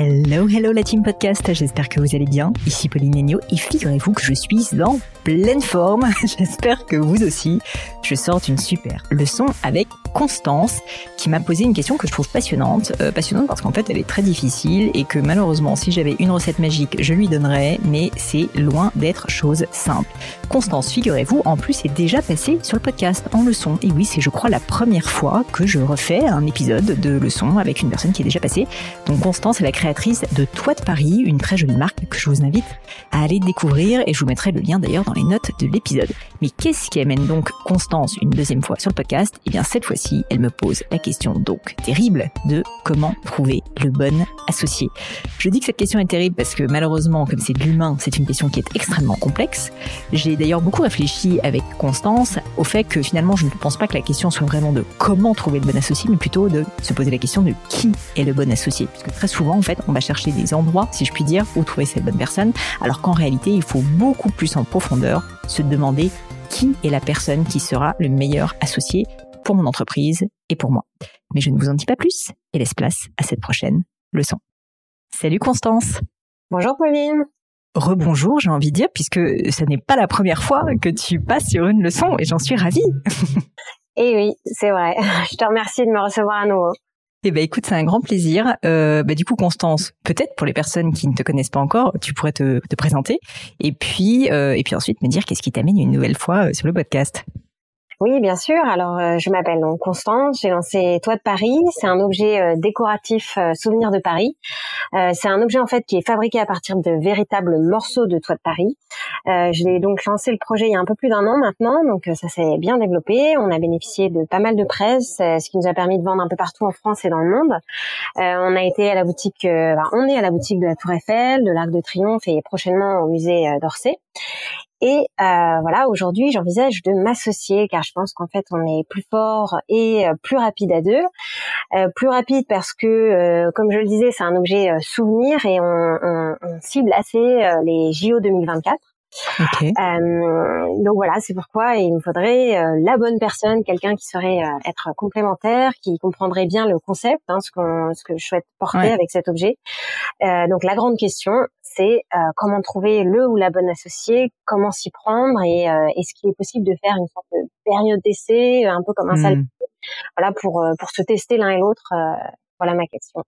Hello, hello la team podcast, j'espère que vous allez bien. Ici Pauline Agneau et figurez-vous que je suis en pleine forme. j'espère que vous aussi. Je sors une super leçon avec Constance qui m'a posé une question que je trouve passionnante. Euh, passionnante parce qu'en fait elle est très difficile et que malheureusement si j'avais une recette magique je lui donnerais mais c'est loin d'être chose simple. Constance, figurez-vous, en plus est déjà passée sur le podcast en leçon. Et oui, c'est je crois la première fois que je refais un épisode de leçon avec une personne qui est déjà passée. Donc Constance est la de Toi de Paris, une très jolie marque que je vous invite à aller découvrir et je vous mettrai le lien d'ailleurs dans les notes de l'épisode. Mais qu'est-ce qui amène donc Constance une deuxième fois sur le podcast? Eh bien cette fois-ci, elle me pose la question donc terrible de comment trouver le bon associé. Je dis que cette question est terrible parce que malheureusement, comme c'est de l'humain, c'est une question qui est extrêmement complexe. J'ai d'ailleurs beaucoup réfléchi avec Constance au fait que finalement, je ne pense pas que la question soit vraiment de comment trouver le bon associé, mais plutôt de se poser la question de qui est le bon associé. Parce que très souvent, en fait, on va chercher des endroits, si je puis dire, où trouver cette bonne personne, alors qu'en réalité, il faut beaucoup plus en profondeur se demander qui est la personne qui sera le meilleur associé pour mon entreprise et pour moi. Mais je ne vous en dis pas plus et laisse place à cette prochaine leçon. Salut Constance. Bonjour Pauline. Rebonjour, j'ai envie de dire, puisque ce n'est pas la première fois que tu passes sur une leçon et j'en suis ravie. Eh oui, c'est vrai. Je te remercie de me recevoir à nouveau. Eh ben écoute, c'est un grand plaisir. Euh, bah, du coup, Constance, peut-être pour les personnes qui ne te connaissent pas encore, tu pourrais te, te présenter et puis euh, et puis ensuite me dire qu'est-ce qui t'amène une nouvelle fois euh, sur le podcast. Oui, bien sûr. Alors, euh, je m'appelle donc Constance. J'ai lancé Toit de Paris. C'est un objet euh, décoratif euh, souvenir de Paris. c'est un objet en fait qui est fabriqué à partir de véritables morceaux de Toit de Paris. je l'ai donc lancé le projet il y a un peu plus d'un an maintenant, donc ça s'est bien développé. On a bénéficié de pas mal de presse, ce qui nous a permis de vendre un peu partout en France et dans le monde. on a été à la boutique, on est à la boutique de la Tour Eiffel, de l'Arc de Triomphe et prochainement au musée d'Orsay. Et euh, voilà, aujourd'hui, j'envisage de m'associer car je pense qu'en fait, on est plus fort et euh, plus rapide à deux. Euh, plus rapide parce que, comme je le disais, c'est un objet souvenir et on, on, on cible assez les JO 2024. Okay. donc voilà, c'est pourquoi il me faudrait la bonne personne, quelqu'un qui saurait être complémentaire, qui comprendrait bien le concept, hein, ce, ce que je souhaite porter avec cet objet. donc la grande question, c'est euh, comment trouver le ou la bonne associée, comment s'y prendre et euh, est-ce qu'il est possible de faire une sorte de période d'essai, un peu comme un mmh. voilà pour euh, pour se tester l'un et l'autre. voilà ma question.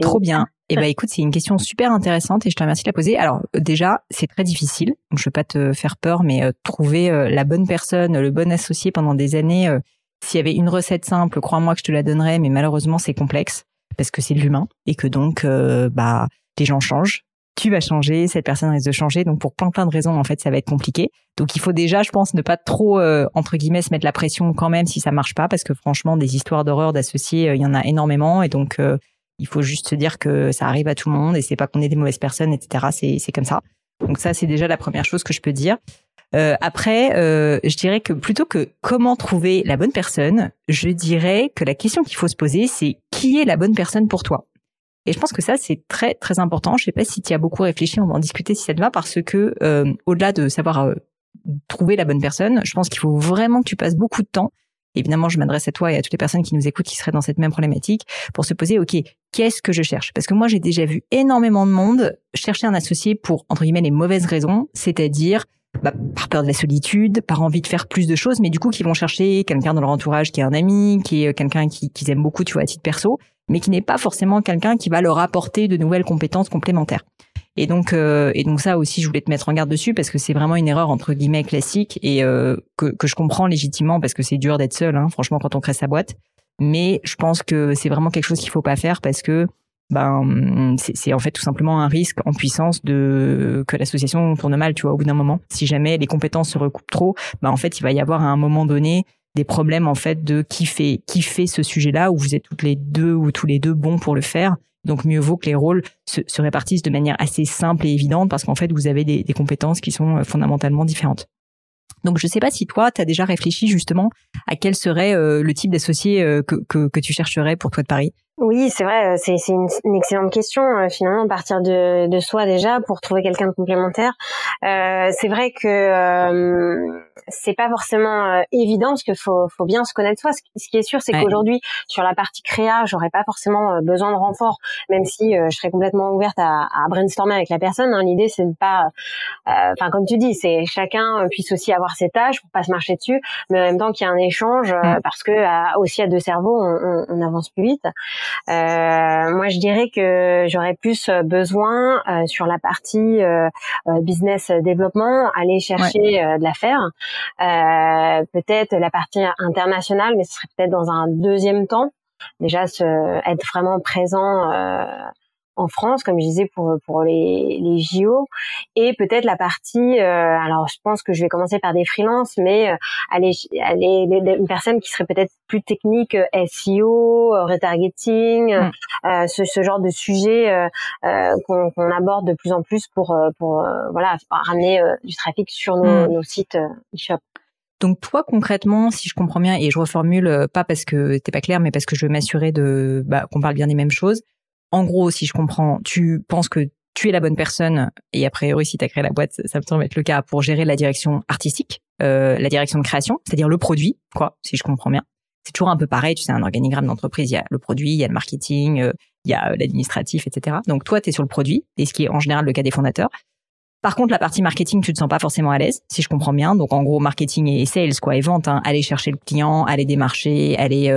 Trop bien. Eh ben écoute, c'est une question super intéressante et je te remercie de la poser. Alors déjà, c'est très difficile, donc je veux pas te faire peur, mais trouver la bonne personne, le bon associé pendant des années. S'il y avait une recette simple, crois-moi que je te la donnerais, mais malheureusement c'est complexe parce que c'est de l'humain et que donc bah les gens changent, tu vas changer, cette personne risque de changer. Donc pour plein plein de raisons, en fait, ça va être compliqué. Donc il faut déjà, je pense, ne pas trop euh, entre guillemets se mettre la pression quand même si ça marche pas, parce que franchement, des histoires d'horreur d'associés, euh, il y en a énormément, et donc euh, il faut juste se dire que ça arrive à tout le monde et c'est pas qu'on est des mauvaises personnes, etc. C'est comme ça. Donc ça, c'est déjà la première chose que je peux dire. après, je dirais que plutôt que comment trouver la bonne personne, je dirais que la question qu'il faut se poser, c'est qui est la bonne personne pour toi? Et je pense que ça, c'est très, très important. Je sais pas si tu as beaucoup réfléchi, on va en discuter si ça te va, parce que euh, au-delà de savoir euh, trouver la bonne personne, je pense qu'il faut vraiment que tu passes beaucoup de temps. Évidemment, je m'adresse à toi et à toutes les personnes qui nous écoutent qui seraient dans cette même problématique pour se poser, OK, qu'est-ce que je cherche? Parce que moi, j'ai déjà vu énormément de monde chercher un associé pour, entre guillemets, les mauvaises raisons, c'est-à-dire bah, par peur de la solitude, par envie de faire plus de choses, mais du coup, qui vont chercher quelqu'un dans leur entourage qui est un ami, qui est quelqu'un qui qu'ils aiment beaucoup, tu vois, à titre perso, mais qui n'est pas forcément quelqu'un qui va leur apporter de nouvelles compétences complémentaires. Et donc, euh, et donc ça aussi, je voulais te mettre en garde dessus parce que c'est vraiment une erreur entre guillemets classique et euh, que, que je comprends légitimement parce que c'est dur d'être seul, hein, franchement, quand on crée sa boîte. Mais je pense que c'est vraiment quelque chose qu'il faut pas faire parce que ben c'est en fait tout simplement un risque en puissance de que l'association tourne mal, tu vois, au bout d'un moment. Si jamais les compétences se recoupent trop, ben en fait, il va y avoir à un moment donné des problèmes en fait de qui fait qui fait ce sujet-là où vous êtes toutes les deux ou tous les deux bons pour le faire. Donc mieux vaut que les rôles se, se répartissent de manière assez simple et évidente parce qu'en fait vous avez des, compétences qui sont euh, fondamentalement différentes. Donc je sais pas si toi tu as déjà réfléchi justement à quel serait euh, le type d'associé euh, que tu chercherais pour toi de Paris. Oui, c'est vrai, c'est une, une, excellente question euh, finalement, partir de, de soi déjà pour trouver quelqu'un de complémentaire. Euh, c'est vrai que euh, c'est pas forcément euh, évident parce qu'il faut, faut bien se connaître soi. Ce qui est sûr, c'est qu'aujourd'hui sur la partie créa, j'aurais pas forcément besoin de renfort, même si je serais complètement ouverte à, à brainstormer avec la personne. Hein. L'idée, c'est de pas, enfin comme tu dis, c'est chacun puisse aussi avoir ses tâches pour pas se marcher dessus, mais en même temps qu'il y a un échange parce que aussi à deux cerveaux, on, on, on avance plus vite. Euh, moi, je dirais que j'aurais plus besoin euh, sur la partie euh, business développement, aller chercher de l'affaire. peut-être la partie internationale, mais ce serait peut-être dans un deuxième temps. Déjà, se, être vraiment présent en France, comme je disais pour pour les, les JO, et peut-être la partie. Euh, alors, je pense que je vais commencer par des freelances, mais euh, aller aller une personne qui serait peut-être plus technique, euh, SEO, retargeting, mm. ce, ce, genre de sujet qu'on aborde de plus en plus pour pour voilà ramener du trafic sur nos, mm. nos sites e-shop. Donc toi concrètement, si je comprends bien et je reformule pas parce que t'es pas clair, mais parce que je veux m'assurer de bah, qu'on parle bien des mêmes choses en gros, si je comprends, tu penses que tu es la bonne personne, et a priori, si tu as créé la boîte, ça me semble être le cas, pour gérer la direction artistique, euh, la direction de création, c'est-à-dire le produit, quoi, si je comprends bien. C'est toujours un peu pareil, tu sais, un organigramme d'entreprise, il y a le produit, il y a le marketing, euh, il y a euh, l'administratif, etc. Donc toi, tu es sur le produit, et ce qui est en général le cas des fondateurs. Par contre, la partie marketing, tu te sens pas forcément à l'aise, si je comprends bien. Donc en gros, marketing et sales, quoi, et vente, hein, aller chercher le client, aller démarcher, aller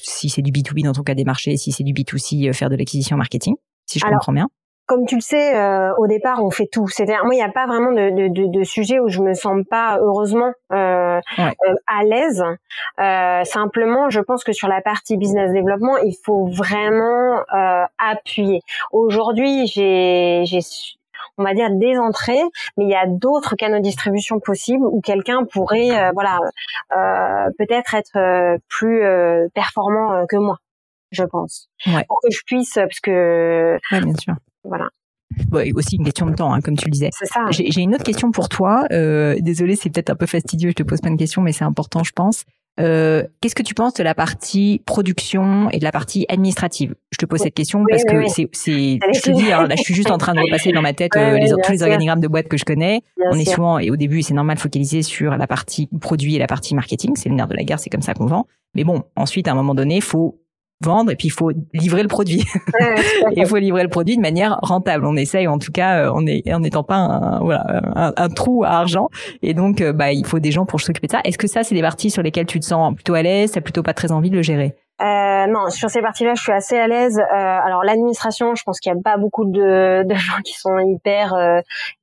si c'est du B2B dans ton cas des marchés, si c'est du B2C, euh, faire de l'acquisition marketing, si je comprends bien comme tu le sais, euh, au départ, on fait tout. C'est-à-dire, moi, il n'y a pas vraiment de, de, de, de, sujet où je me sens pas, heureusement, euh, euh, à l'aise. Euh, simplement, je pense que sur la partie business développement, il faut vraiment appuyer. Aujourd'hui, j'ai on va dire des entrées, mais il y a d'autres canaux de distribution possibles où quelqu'un pourrait, euh, voilà, euh, peut-être être euh, plus performant que moi, je pense, pour que je puisse, parce que, ouais, bien sûr, voilà. Ouais, aussi une question de temps, hein, comme tu le disais. J'ai une autre question pour toi. Euh, désolé, c'est peut-être un peu fastidieux, je te pose pas une question, mais c'est important, je pense. Euh, Qu'est-ce que tu penses de la partie production et de la partie administrative? Je te pose cette question parce que c'est, c'est, je te dis, hein, là, je suis juste en train de repasser dans ma tête euh, les, tous les organigrammes de boîtes que je connais. On est souvent, et au début, c'est normal, focalisé sur la partie produit et la partie marketing. C'est le nerf de la guerre, c'est comme ça qu'on vend. Mais bon, ensuite, à un moment donné, faut vendre et puis il faut livrer le produit. il faut livrer le produit de manière rentable. On essaye en tout cas, euh, on est en n'étant pas un, voilà, un, trou à argent. Et donc, euh, bah, il faut des gens pour s'occuper de ça. Est-ce que ça, c'est des parties sur lesquelles tu te sens plutôt à l'aise, t'as plutôt pas très envie de le gérer? Euh, non, sur ces parties-là, je suis assez à l'aise. Euh, alors l'administration, je pense qu'il y a pas beaucoup de, de gens qui sont hyper, euh,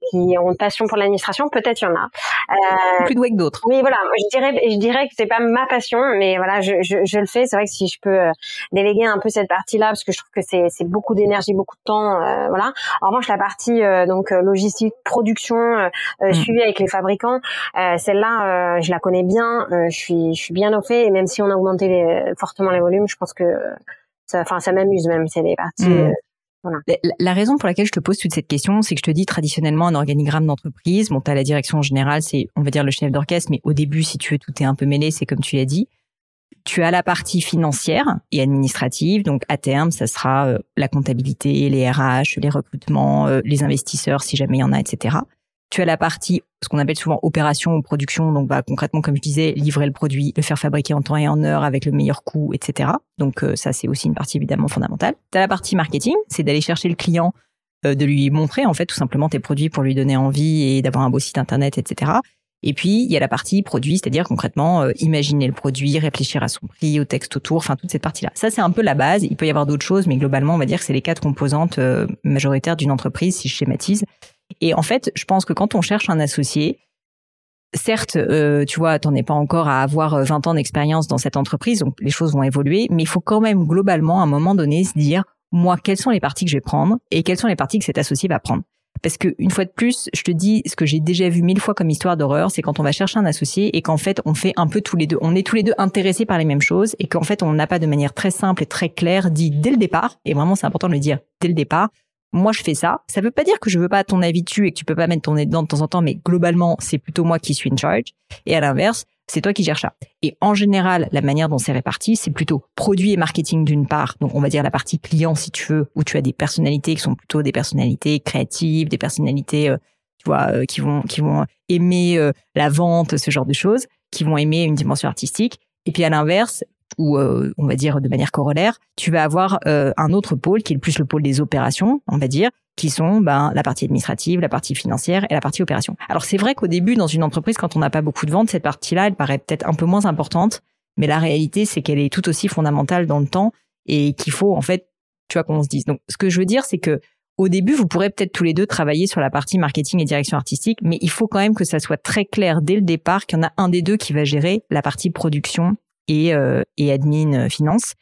qui ont une passion pour l'administration. Peut-être il y en a. Euh, Plus doué que d'autres. Oui, voilà. Je dirais, je dirais que c'est pas ma passion, mais voilà, je, je, je le fais. C'est vrai que si je peux euh, déléguer un peu cette partie-là, parce que je trouve que c'est, c'est beaucoup d'énergie, beaucoup de temps, euh, voilà. En revanche, la partie donc logistique, production, mm. suivi avec les fabricants, celle-là, je la connais bien. je suis, je suis bien au fait. Et même si on a augmenté les, fortement les volume, je pense que ça, enfin, ça m'amuse même. C'est des parties. Mmh. La, raison pour laquelle je te pose toute cette question, c'est que je te dis traditionnellement un organigramme d'entreprise. Bon, t'as la direction générale, c'est on va dire le chef d'orchestre, mais au début, si tu veux, tout est un peu mêlé. C'est comme tu l'as dit. Tu as la partie financière et administrative, donc à terme, ça sera euh, la comptabilité, les RH, les recrutements, euh, les investisseurs, si jamais il y en a, etc. Tu as la partie, ce qu'on appelle souvent opération ou production, donc bah, concrètement, comme je disais, livrer le produit, le faire fabriquer en temps et en heure avec le meilleur coût, etc. Donc euh, ça, c'est aussi une partie évidemment fondamentale. Tu as la partie marketing, c'est d'aller chercher le client, euh, de lui montrer en fait tout simplement tes produits pour lui donner envie et d'avoir un beau site internet, etc. Et puis, il y a la partie produit, c'est-à-dire concrètement euh, imaginer le produit, réfléchir à son prix, au texte autour, enfin toute cette partie-là. Ça, c'est un peu la base. Il peut y avoir d'autres choses, mais globalement, on va dire que c'est les quatre composantes euh, majoritaires d'une entreprise, si je schématise. Et en fait, je pense que quand on cherche un associé, certes, euh, tu vois, t'en es pas encore à avoir 20 ans d'expérience dans cette entreprise, donc les choses vont évoluer, mais il faut quand même globalement, à un moment donné, se dire, moi, quelles sont les parties que je vais prendre et quelles sont les parties que cet associé va prendre? Parce que une fois de plus, je te dis ce que j'ai déjà vu mille fois comme histoire d'horreur, c'est quand on va chercher un associé et qu'en fait on fait un peu tous les deux, on est tous les deux intéressés par les mêmes choses et qu'en fait on n'a pas de manière très simple et très claire dit dès le départ. Et vraiment c'est important de le dire dès le départ. Moi je fais ça. Ça veut pas dire que je veux pas ton avis dessus et que tu peux pas mettre ton nez dedans de temps en temps, mais globalement c'est plutôt moi qui suis in charge. Et à l'inverse, c'est toi qui gères ça. Et en général, la manière dont c'est réparti, c'est plutôt produit et marketing d'une part. Donc, on va dire la partie client, si tu veux, où tu as des personnalités qui sont plutôt des personnalités créatives, des personnalités, euh, tu vois, euh, qui vont qui vont aimer euh, la vente, ce genre de choses, qui vont aimer une dimension artistique. Et puis à l'inverse, ou on va dire de manière corollaire, tu vas avoir un autre pôle qui est plus le pôle des opérations, on va dire, qui sont ben, la partie administrative, la partie financière et la partie opération. Alors c'est vrai qu'au début, dans une entreprise, quand on n'a pas beaucoup de ventes, cette partie-là, elle paraît peut-être un peu moins importante, mais la réalité, c'est qu'elle est tout aussi fondamentale dans le temps et qu'il faut en fait, tu vois, qu'on se dise. Donc ce que je veux dire, c'est que au début, vous pourrez peut-être tous les deux travailler sur la partie marketing et direction artistique, mais il faut quand même que ça soit très clair dès le départ qu'il y en a un des deux qui va gérer la partie production et, euh, et admin euh, finance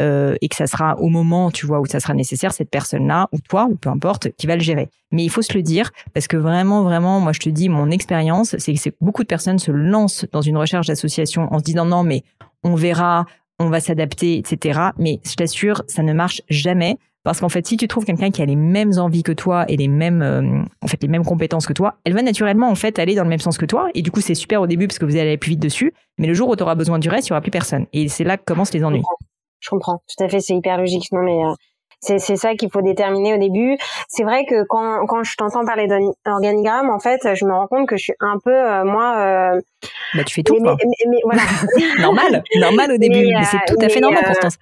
euh, et que ça sera au moment, tu vois, où ça sera nécessaire, cette personne-là, ou toi, ou peu importe, qui va le gérer. Mais il faut se le dire, parce que vraiment, vraiment, moi je te dis, mon expérience, c'est que beaucoup de personnes se lancent dans une recherche d'association en se disant non, mais on verra, on va s'adapter, etc. Mais je t'assure, ça ne marche jamais. Parce qu'en fait, si tu trouves quelqu'un qui a les mêmes envies que toi et les mêmes, euh, en fait, les mêmes compétences que toi, elle va naturellement en fait aller dans le même sens que toi. Et du coup, c'est super au début parce que vous allez aller plus vite dessus. Mais le jour où tu auras besoin du reste, il y aura plus personne. Et c'est là que commencent les ennuis je comprends. Tout à fait, c'est hyper logique. Non, mais euh, c'est c'est ça qu'il faut déterminer au début. C'est vrai que quand quand je t'entends parler d'organigramme, en fait, je me rends compte que je suis un peu euh, moi. Bah tu fais tout. Mais, mais, voilà. normal, normal au début, mais, c'est tout à fait normal, Constance.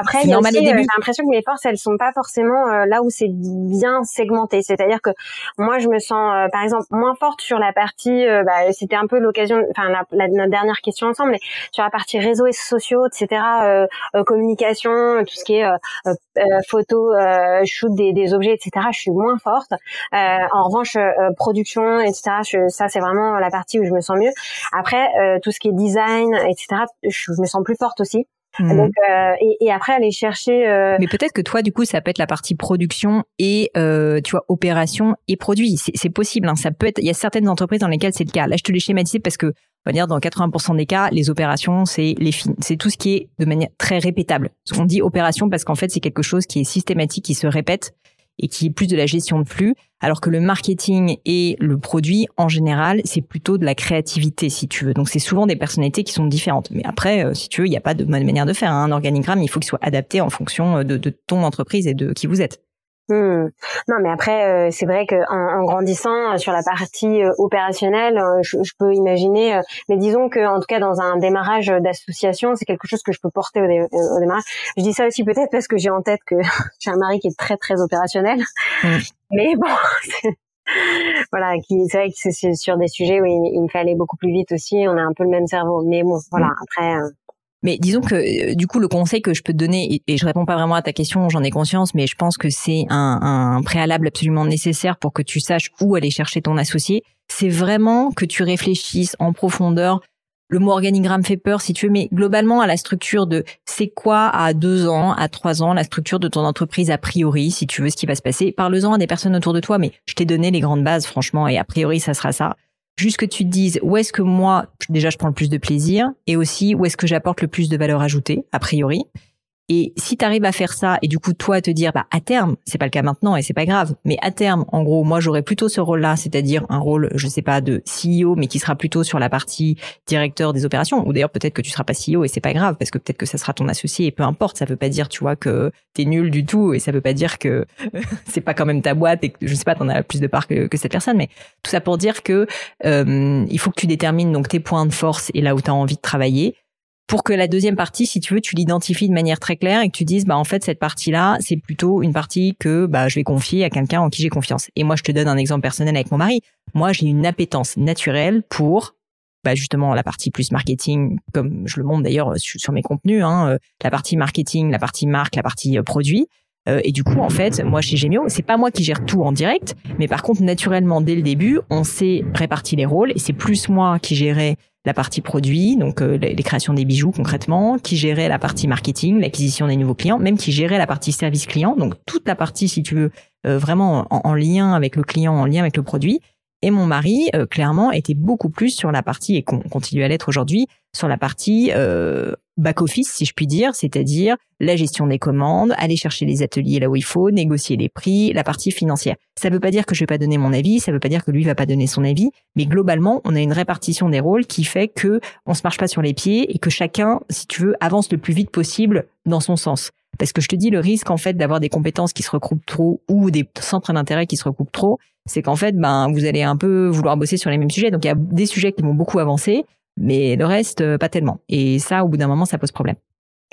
Après, il y a aussi, euh, j'ai l'impression que mes forces, elles sont pas forcément euh, là où c'est bien segmenté. C'est-à-dire que moi, je me sens, euh, par exemple, moins forte sur la partie. Bah, C'était un peu l'occasion, enfin la, notre dernière question ensemble, mais sur la partie réseaux et sociaux, etc., communication, tout ce qui est photo, shoot des, des, objets, etc. Je suis moins forte. en revanche, production, etc. ça, c'est vraiment la partie où je me sens mieux. Après, tout ce qui est design, etc. je me sens plus forte aussi. Donc, euh, et, et, après aller chercher. Euh... Mais peut-être que toi, du coup, ça peut être la partie production et euh, tu vois opération et produit. C'est possible. Hein. Ça peut être. Il y a certaines entreprises dans lesquelles c'est le cas. Là, je te l'ai schématisé parce que on va dire dans 80% des cas, les opérations, c'est les c'est tout ce qui est de manière très répétable. On dit opération parce qu'en fait, c'est quelque chose qui est systématique, qui se répète et qui est plus de la gestion de flux, alors que le marketing et le produit, en général, c'est plutôt de la créativité, si tu veux. Donc, c'est souvent des personnalités qui sont différentes. Mais après, euh, si tu veux, il n'y a pas de manière de faire. Hein. Un organigramme, il faut qu'il soit adapté en fonction de, de ton entreprise et de qui vous êtes. Hmm. Non, mais après, euh, c'est vrai qu'en en grandissant euh, sur la partie euh, opérationnelle, je, peux imaginer. mais disons que, en tout cas, dans un démarrage d'association, c'est quelque chose que je peux porter au, démarrage. Je dis ça aussi peut-être parce que j'ai en tête que j'ai un mari qui est très très opérationnel. Mais bon, voilà, qui c'est vrai que c'est sur des sujets où il, il, fallait beaucoup plus vite aussi. On a un peu le même cerveau. Mais bon, voilà. Hmm. Après. Mais disons que euh, du coup le conseil que je peux te donner et, je réponds pas vraiment à ta question, j'en ai conscience, mais je pense que c'est un, un, préalable absolument nécessaire pour que tu saches où aller chercher ton associé. C'est vraiment que tu réfléchisses en profondeur. Le mot organigramme fait peur si tu veux, mais globalement à la structure de c'est quoi à deux ans, à trois ans, la structure de ton entreprise a priori, si tu veux ce qui va se passer. Parle-en à des personnes autour de toi, mais je t'ai donné les grandes bases franchement et a priori ça sera ça juste que tu te dises où est-ce que moi déjà je prends le plus de plaisir et aussi où est-ce que j'apporte le plus de valeur ajoutée a priori et si tu arrives à faire ça et du coup toi te dire bah à terme, c'est pas le cas maintenant et c'est pas grave, mais à terme en gros, moi j'aurais plutôt ce rôle-là, c'est-à-dire un rôle je sais pas de CEO mais qui sera plutôt sur la partie directeur des opérations ou d'ailleurs peut-être que tu seras pas CEO et c'est pas grave parce que peut-être que ça sera ton associé et peu importe, ça veut pas dire tu vois que t'es nul du tout et ça veut pas dire que c'est pas quand même ta boîte et que je sais pas t'en as plus de part que, que, cette personne mais tout ça pour dire que euh, il faut que tu détermines donc tes points de force et là où tu as envie de travailler pour que la deuxième partie, si tu veux, tu l'identifies de manière très claire et que tu dises, bah en fait cette partie-là, c'est plutôt une partie que bah je vais confier à quelqu'un en qui j'ai confiance. Et moi, je te donne un exemple personnel avec mon mari. Moi, j'ai une appétence naturelle pour bah justement la partie plus marketing, comme je le montre d'ailleurs sur, mes contenus, hein, euh, la partie marketing, la partie marque, la partie euh, produit. Euh, et du coup, en fait, moi chez Gemio, c'est pas moi qui gère tout en direct, mais par contre, naturellement, dès le début, on s'est réparti les rôles et c'est plus moi qui gérais la partie produit, donc euh, les créations des bijoux concrètement, qui gérait la partie marketing, l'acquisition des nouveaux clients, même qui gérait la partie service client, donc toute la partie, si tu veux, euh, vraiment en, lien avec le client, en lien avec le produit. Et mon mari, euh, clairement, était beaucoup plus sur la partie, et continue à l'être aujourd'hui, sur la partie euh, back-office, si je puis dire, c'est-à-dire la gestion des commandes, aller chercher les ateliers là où il faut, négocier les prix, la partie financière. Ça ne veut pas dire que je vais pas donner mon avis, ça ne veut pas dire que lui va pas donner son avis, mais globalement, on a une répartition des rôles qui fait que on se marche pas sur les pieds et que chacun, si tu veux, avance le plus vite possible dans son sens. Parce que je te dis, le risque en fait d'avoir des compétences qui se recoupent trop ou des centres d'intérêt qui se recoupent trop, c'est qu'en fait, ben, vous allez un peu vouloir bosser sur les mêmes sujets. Donc il y a des sujets qui vont beaucoup avancer, mais le reste, euh, pas tellement. Et ça, au bout d'un moment, ça pose problème.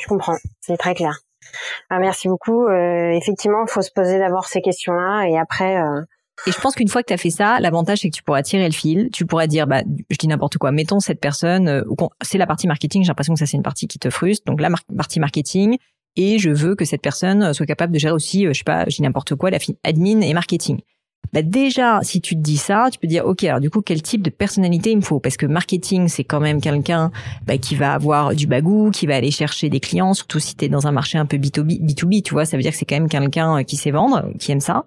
Je comprends, c'est très clair. Ah, merci beaucoup. Euh, effectivement, il faut se poser d'abord ces questions-là et après. Euh... Et je pense qu'une fois que tu as fait ça, l'avantage c'est que tu pourras tirer le fil, tu pourras dire bah je dis n'importe quoi, mettons cette personne euh, c'est la partie marketing, j'ai l'impression que ça c'est une partie qui te frustre. Donc la partie marketing et je veux que cette personne soit capable de gérer aussi je sais pas, dis n'importe quoi la admin et marketing bah déjà, si tu te dis ça, tu peux dire, OK, alors du coup, quel type de personnalité il me faut? Parce que marketing, c'est quand même quelqu'un bah, qui va avoir du bagou, qui va aller chercher des clients, surtout si tu es dans un marché un peu B2B, B2B, tu vois, ça veut dire que c'est quand même quelqu'un euh, qui sait vendre, qui aime ça.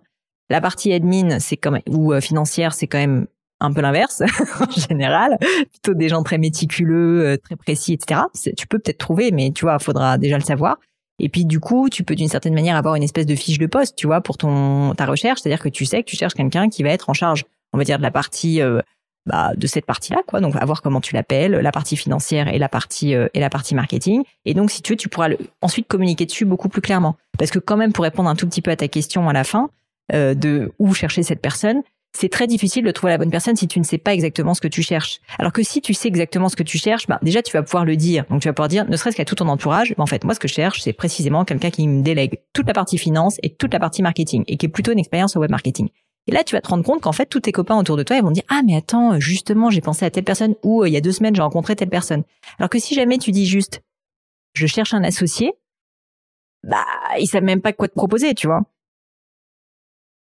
La partie admin, c'est quand même, ou euh, financière, c'est quand même un peu l'inverse en général, plutôt des gens très méticuleux, euh, très précis, etc. Tu peux peut-être trouver, mais tu vois, faudra déjà le savoir. Et puis du coup, tu peux d'une certaine manière avoir une espèce de fiche de poste, tu vois, pour ton ta recherche, c'est-à-dire que tu sais que tu cherches quelqu'un qui va être en charge, on va dire de la partie euh, bah, de cette partie-là, quoi. Donc, à voir comment tu l'appelles, la partie financière et la partie euh, et la partie marketing. Et donc, si tu veux, tu pourras ensuite communiquer dessus beaucoup plus clairement, parce que quand même, pour répondre un tout petit peu à ta question à la fin euh, de où chercher cette personne, c'est très difficile de trouver la bonne personne si tu ne sais pas exactement ce que tu cherches. Alors que si tu sais exactement ce que tu cherches, bah, déjà tu vas pouvoir le dire. Donc tu vas pouvoir dire, ne serait-ce qu'à tout ton entourage, bah, en fait moi ce que je cherche c'est précisément quelqu'un qui me délègue toute la partie finance et toute la partie marketing et qui est plutôt une expérience au web marketing. Et là, tu vas te rendre compte qu'en fait, tous tes copains autour de toi, ils vont dire ah mais attends, justement, j'ai pensé à telle personne ou euh, il y a deux semaines j'ai rencontré telle personne. Alors que si jamais tu dis juste je cherche un associé, bah ils savent même pas quoi te proposer, tu vois.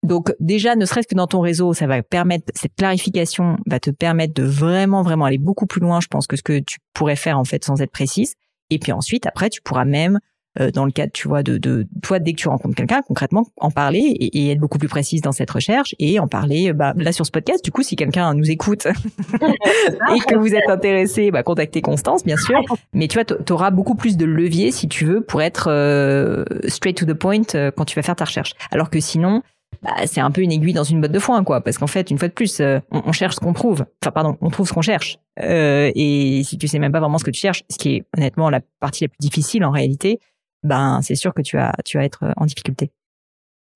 Donc déjà, ne serait-ce que dans ton réseau, ça va permettre cette clarification va te permettre de vraiment vraiment aller beaucoup plus loin, je pense, que ce que tu pourrais faire en fait sans être précise. Et puis ensuite, après, tu pourras même euh, dans le cadre, tu vois, de, de toi dès que tu rencontres quelqu'un, concrètement, en parler et, être beaucoup plus précise dans cette recherche et en parler. Bah, là sur ce podcast, du coup, si quelqu'un nous écoute et que vous êtes intéressé, bah, contactez Constance, bien sûr. Mais tu vois, tu auras beaucoup plus de levier si tu veux pour être euh, straight to the point euh, quand tu vas faire ta recherche. Alors que sinon, bah, c'est un peu une aiguille dans une botte de foin, quoi. Parce qu'en fait, une fois de plus, euh, on, cherche ce qu'on trouve. Enfin, pardon, on trouve ce qu'on cherche. Euh, et si tu sais même pas vraiment ce que tu cherches, ce qui est honnêtement la partie la plus difficile en réalité, ben c'est sûr que tu vas, tu vas être en difficulté.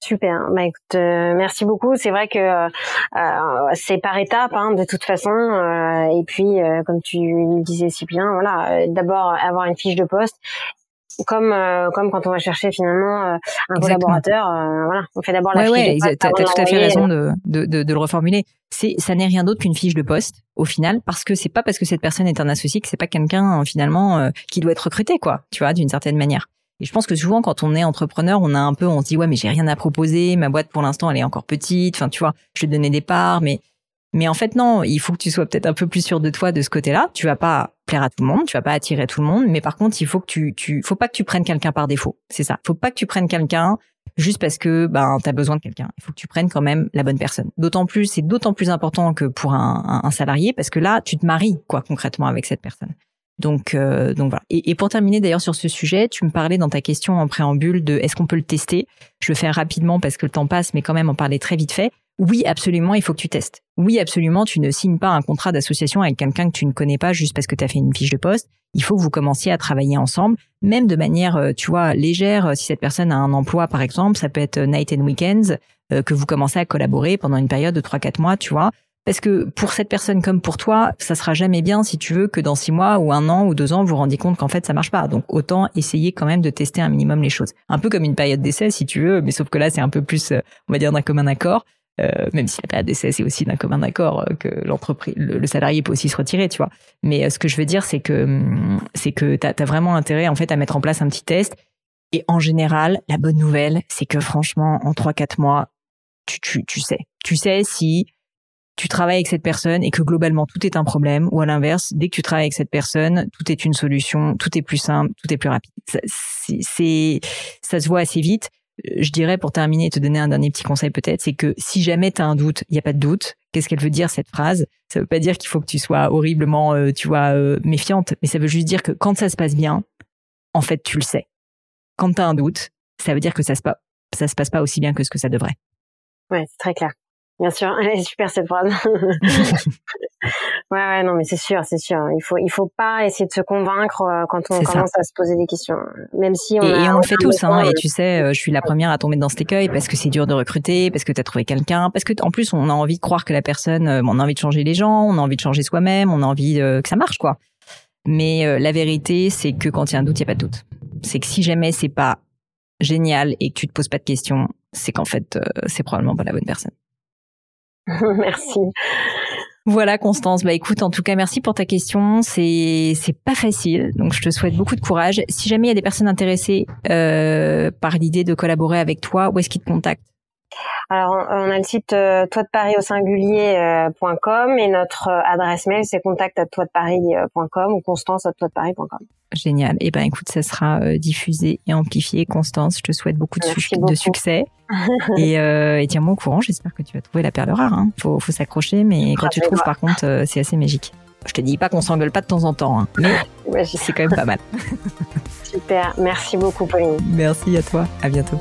Super. Bah écoute, euh, merci beaucoup. C'est vrai que euh, c'est par étapes, hein, de toute façon. Euh, et puis, comme tu le disais si bien, voilà, d'abord avoir une fiche de poste comme euh, comme quand on va chercher finalement euh, un collaborateur, euh, voilà, on fait d'abord la fiche ouais, de poste. T'as tout à fait raison de, de, de, de le reformuler. C'est ça n'est rien d'autre qu'une fiche de poste au final, parce que c'est pas parce que cette personne est un associé que c'est pas quelqu'un finalement qui doit être recruté, quoi. Tu vois, d'une certaine manière. Et je pense que souvent, quand on est entrepreneur, on a un peu, on se dit ouais, mais j'ai rien à proposer, ma boîte pour l'instant elle est encore petite. Enfin, tu vois, je vais te donner des parts, mais mais en fait, non, il faut que tu sois peut-être un peu plus sûr de toi de ce côté-là. Tu vas pas plaire à tout le monde, tu vas pas attirer tout le monde, mais par contre, il faut que tu, tu, faut pas que tu prennes quelqu'un par défaut. C'est ça. Faut pas que tu prennes quelqu'un juste parce que ben t'as besoin de quelqu'un. Il faut que tu prennes quand même la bonne personne. D'autant plus, c'est d'autant plus important que pour un, un, salarié parce que là, tu te maries quoi concrètement avec cette personne. Donc, euh, donc voilà. Et, et, pour terminer d'ailleurs sur ce sujet, tu me parlais dans ta question en préambule de est-ce qu'on peut le tester? Je le fais rapidement parce que le temps passe, mais quand même en parler très vite fait. Oui, absolument, il faut que tu testes. Oui, absolument, tu ne signes pas un contrat d'association avec quelqu'un que tu ne connais pas juste parce que tu as fait une fiche de poste. Il faut que vous commenciez à travailler ensemble, même de manière, euh, tu vois, légère. Si cette personne a un emploi, par exemple, ça peut être night and weekends, euh, que vous commencez à collaborer pendant une période de 3-4 mois, tu vois Parce que pour cette personne comme pour toi, ça sera jamais bien si tu veux que dans six mois ou un an ou deux ans, vous vous rendiez compte qu'en fait ça marche pas. Donc autant essayer quand même de tester un minimum les choses. Un peu comme une période d'essai si tu veux, mais sauf que là c'est un peu plus, euh, on va dire d'un commun accord. Euh, même si la période d'essai c'est aussi d'un commun accord euh, que l'entreprise, le, salarié peut aussi se retirer, tu vois. Mais euh, ce que je veux dire, c'est que hum, c'est que t'as as vraiment intérêt en fait à mettre en place un petit test. Et en général, la bonne nouvelle, c'est que franchement, en trois quatre mois, tu, tu, tu sais, tu sais si tu travailles avec cette personne et que globalement tout est un problème, ou à l'inverse, dès que tu travailles avec cette personne, tout est une solution, tout est plus simple, tout est plus rapide. C'est, ça se voit assez vite. Je dirais pour terminer te donner un dernier petit conseil peut-être, c'est que si jamais tu as un doute, il n'y a pas de doute. Qu'est-ce qu'elle veut dire cette phrase? Ça veut pas dire qu'il faut que tu sois horriblement, euh, tu vois, euh, méfiante, mais ça veut juste dire que quand ça se passe bien, en fait, tu le sais. Quand tu as un doute, ça veut dire que ça se, ça se passe pas aussi bien que ce que ça devrait. Ouais, c'est très clair. Bien sûr, elle est super cette phrase. ouais, ouais, non, mais c'est sûr, c'est sûr. Il faut, il faut pas essayer de se convaincre euh, quand on commence à se poser des questions, même si on. Et, et on le fait tous, hein. Et tu sais, euh, je suis la première à tomber dans cet écueil parce que c'est dur de recruter, parce que tu as trouvé quelqu'un, parce que en plus on a envie de croire que la personne, euh, on a envie de changer les gens, on a envie de changer soi-même, on a envie que ça marche, quoi. Mais la vérité, c'est que quand il y a un doute, il y a pas de doute. C'est que si jamais c'est pas génial et que tu te poses pas de questions, c'est qu'en fait, c'est probablement pas la bonne personne. merci. Voilà Constance, bah écoute, en tout cas merci pour ta question. C'est c'est pas facile, donc je te souhaite beaucoup de courage. Si jamais il y a des personnes intéressées euh, par l'idée de collaborer avec toi, où est-ce qu'ils te contactent? Alors, on a le site euh, toi de Paris au singulier.com euh, et notre euh, adresse mail c'est contact toi de Paris.com ou constance toi de Paris.com. Génial. Et eh ben écoute, ça sera diffusé et amplifié. Constance, je te souhaite beaucoup de, de succès. et, et tiens-moi au courant. J'espère que tu vas trouver la perle rare. Hein. Faut, faut s'accrocher, mais quand tu trouves, par contre, c'est assez magique. Je te dis pas qu'on s'engueule pas de temps en temps, hein, mais c'est quand même pas mal. Super. Merci beaucoup, Pauline. Merci à toi. À bientôt.